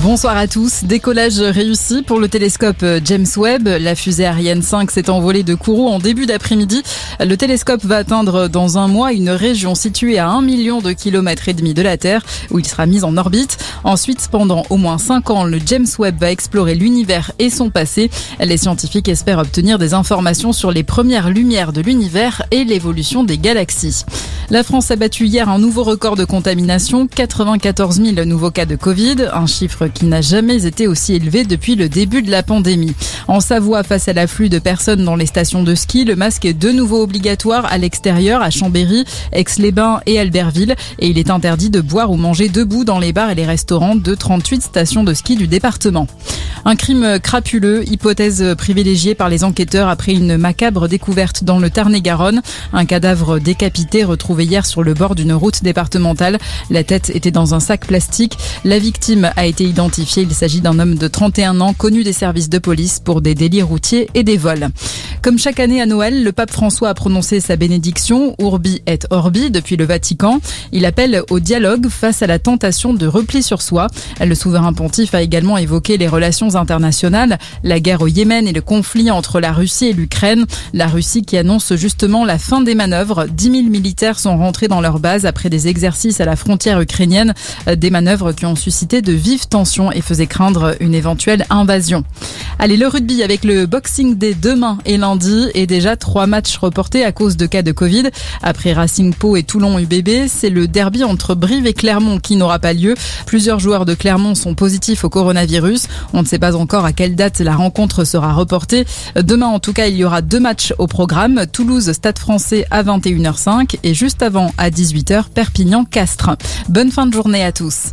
Bonsoir à tous. Décollage réussi pour le télescope James Webb. La fusée Ariane 5 s'est envolée de Kourou en début d'après-midi. Le télescope va atteindre dans un mois une région située à 1 million de kilomètres et demi de la Terre où il sera mis en orbite. Ensuite, pendant au moins 5 ans, le James Webb va explorer l'univers et son passé. Les scientifiques espèrent obtenir des informations sur les premières lumières de l'univers et l'évolution des galaxies. La France a battu hier un nouveau record de contamination, 94 000 nouveaux cas de Covid, un chiffre qui n'a jamais été aussi élevé depuis le début de la pandémie. En Savoie, face à l'afflux de personnes dans les stations de ski, le masque est de nouveau obligatoire à l'extérieur, à Chambéry, Aix-les-Bains et Albertville, et il est interdit de boire ou manger debout dans les bars et les restaurants de 38 stations de ski du département. Un crime crapuleux, hypothèse privilégiée par les enquêteurs après une macabre découverte dans le Tarn-et-Garonne. Un cadavre décapité retrouvé hier sur le bord d'une route départementale. La tête était dans un sac plastique. La victime a été identifiée. Il s'agit d'un homme de 31 ans connu des services de police pour des délits routiers et des vols. Comme chaque année à Noël, le pape François a prononcé sa bénédiction Urbi et Orbi depuis le Vatican. Il appelle au dialogue face à la tentation de repli sur soi. Le souverain pontife a également évoqué les relations internationales, la guerre au Yémen et le conflit entre la Russie et l'Ukraine. La Russie qui annonce justement la fin des manœuvres. 10 000 militaires sont rentrés dans leur base après des exercices à la frontière ukrainienne. Des manœuvres qui ont suscité de vives tensions et faisaient craindre une éventuelle invasion. Allez, le rugby avec le Boxing Day demain et lundi et déjà trois matchs reportés à cause de cas de Covid. Après Racing Pau et Toulon UBB, c'est le derby entre Brive et Clermont qui n'aura pas lieu. Plusieurs joueurs de Clermont sont positifs au coronavirus. On ne sait pas encore à quelle date la rencontre sera reportée. Demain, en tout cas, il y aura deux matchs au programme. Toulouse, Stade français à 21h05 et juste avant à 18h, Perpignan-Castres. Bonne fin de journée à tous.